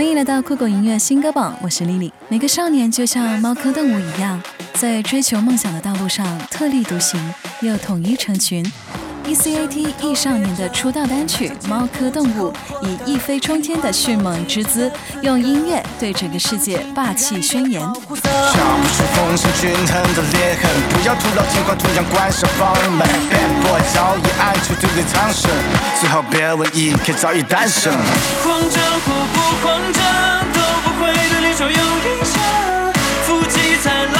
欢迎来到酷狗音乐新歌榜，我是丽丽。每个少年就像猫科动物一样，在追求梦想的道路上特立独行，又统一成群。E.C.A.T. 艺少年的出道单曲《猫科动物》以一飞冲天的迅猛之姿，用音乐对整个世界霸气宣言。瞧不出风声均衡的裂痕，不要徒劳进化，图像怪兽放人们。Bad boy 早已爱出对对苍生，最好别问 E.K. 早已诞生。慌张或不慌张，都不会对你手有影响。腹肌在老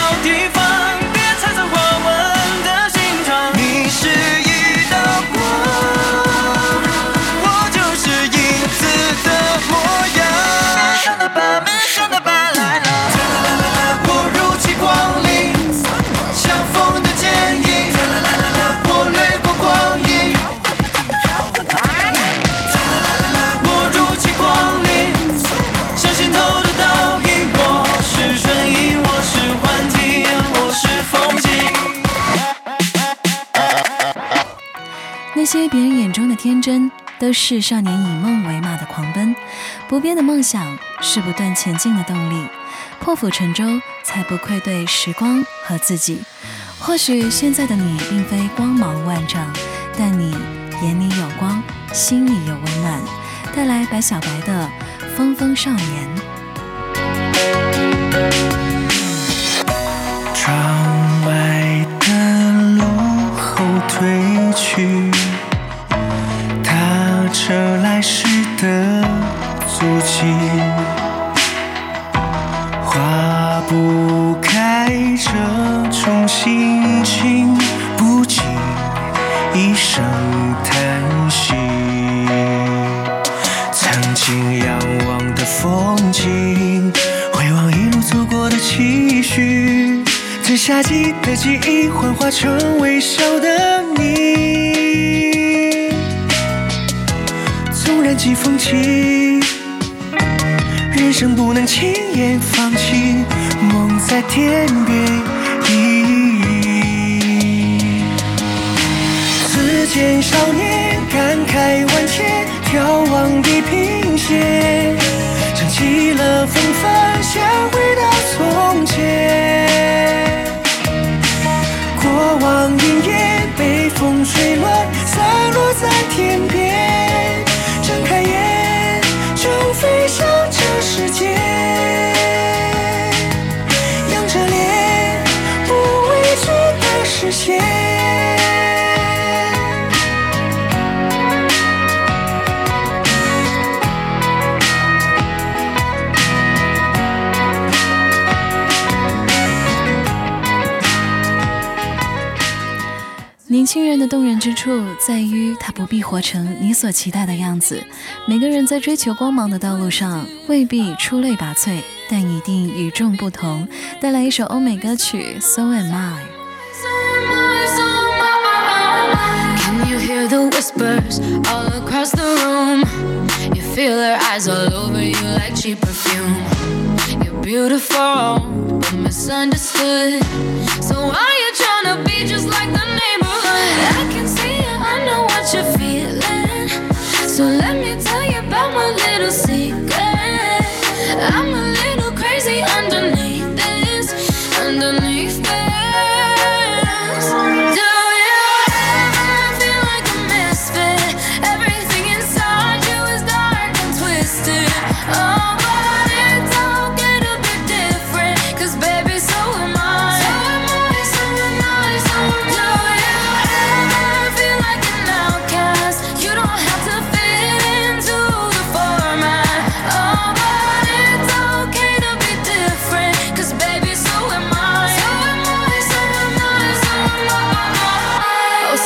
天真，都是少年以梦为马的狂奔。不变的梦想是不断前进的动力。破釜沉舟，才不愧对时光和自己。或许现在的你并非光芒万丈，但你眼里有光，心里有温暖。带来白小白的《风风少年》。心情，不及一声叹息。曾经仰望的风景，回望一路走过的期许，在夏季的记忆幻化成微笑的你。纵然季风起，人生不能轻言放弃，梦在天边见少年感慨万千，眺望地平线，想起了风帆，想回到从前。过往云烟被风吹乱，散落在天边。睁开眼就飞向这世界，仰着脸不畏惧的视线年轻人的动人之处在于，他不必活成你所期待的样子。每个人在追求光芒的道路上，未必出类拔萃，但一定与众不同。带来一首欧美歌曲《So Am I》。Can you hear the whispers all across the room? You feel her eyes all over you like cheap perfume. You're beautiful, but misunderstood. So why you tryna be just like the you're feeling. So let me tell you about my little secret.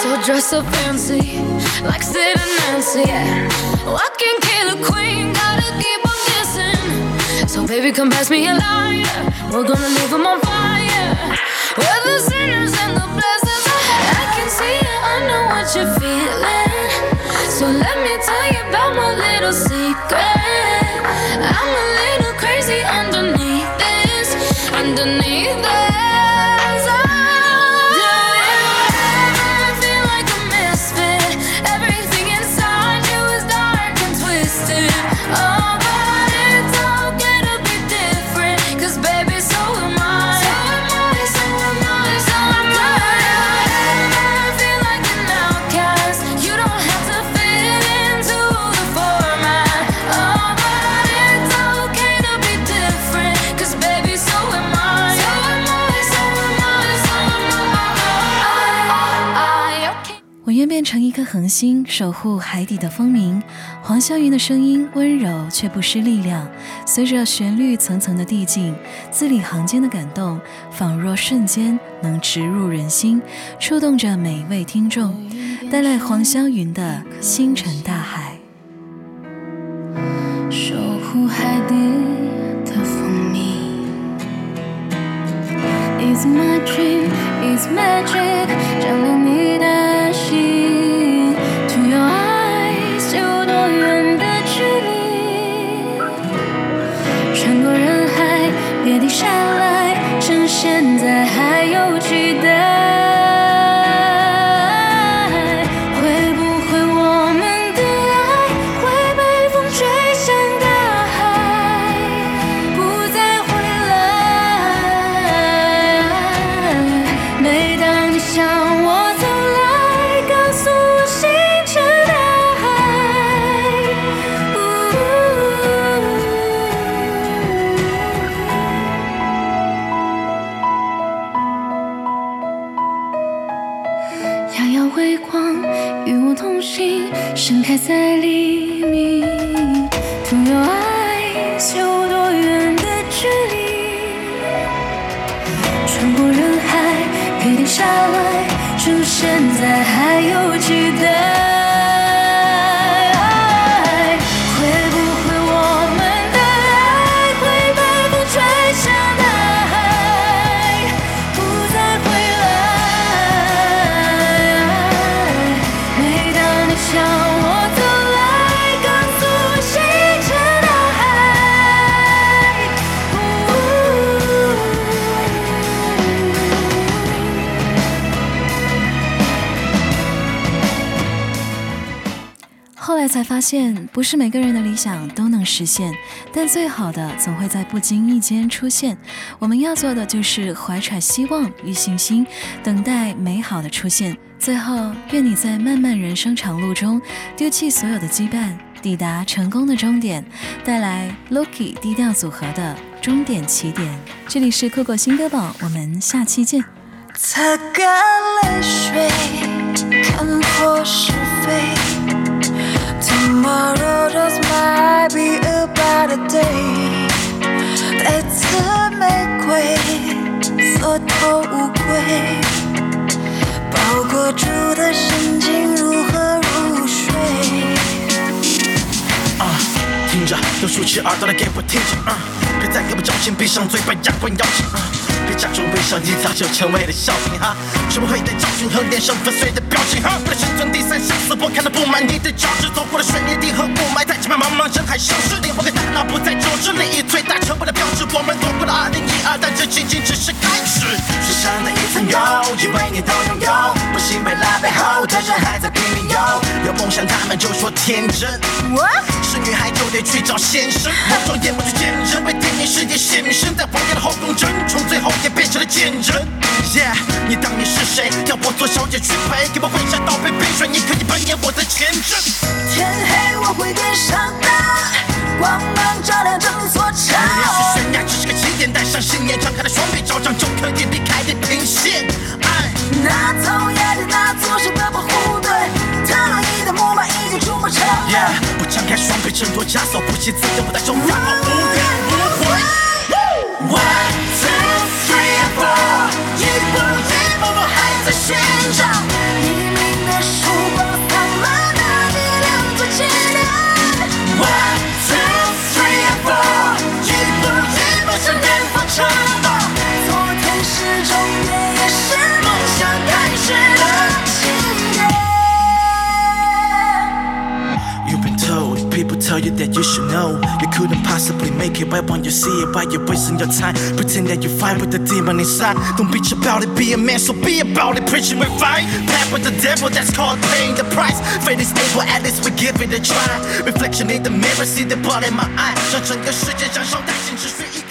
So dress up fancy, like Sid and Nancy. Yeah. Walking killer queen, gotta keep on kissing. So baby, come pass me a lighter. We're gonna leave 'em on fire. We're the sinners and the blessings. I can see it, I know what you're feeling. So let me tell you about my little secret. 颗恒星守护海底的风鸣。黄霄云的声音温柔却不失力量，随着旋律层层的递进，字里行间的感动，仿若瞬间能植入人心，触动着每一位听众。带来黄霄云的《星辰大海》。守护海底的蜂蜜。It's my dream, it's magic，微光，与我同行，盛开在黎明。To your eyes，有多远的距离？穿过人海，别停下来，出现在还才发现，不是每个人的理想都能实现，但最好的总会在不经意间出现。我们要做的就是怀揣希望与信心，等待美好的出现。最后，愿你在漫漫人生长路中丢弃所有的羁绊，抵达成功的终点。带来 Loki 低调组合的终点起点。这里是酷狗新歌榜，我们下期见。擦干泪水，看破是非。Tomorrow just might be a better day。带刺玫瑰，缩头乌龟，包裹住的神经如何入睡？啊，听着，都竖起耳朵来给我听着，啊，别再给我矫情，闭上嘴巴，牙关咬紧，啊，假装微笑，你早就成为了笑柄，哈，学不会的教训和脸上粉碎的表情，哈，为了生存第三想死，我看到布满你的脚趾，走过了水泥地和雾霾，在前面茫茫人海消失，灵魂和大脑不再交织，利益最大成本的标志，我们躲过了2012，但这仅仅只是开始，世上的一层油，以为你都拥有，不幸被拉背后的人还在拼命游，有梦想他们就说天真。是女孩就得去找先生，我双眼不去见人，为电影世界献身，在也变成了贱人。Yeah，你当你是谁？要我做小姐去陪，给我挥下刀背冰水，你可以扮演我的前任。天黑我会跟上的，光芒照亮整座城。也许悬崖只是个起点，带上信念，张开了双臂，照常就可以离开地平线。爱。那头崖的那座山的保护队，特意的木马已经出没城。Yeah，我张开双臂，挣脱枷锁，不惜自由，不带重让我无怨 people tell you that you should know You couldn't possibly make it, but when you see it, why you wasting your time? Pretend that you fight with the demon inside Don't bitch about it, be a man, so be about it Preaching with fight, path with the devil, that's called paying the price Fate is able, at least we give it a try Reflection in the mirror, see the blood in my eye 让整个世界燃烧殆尽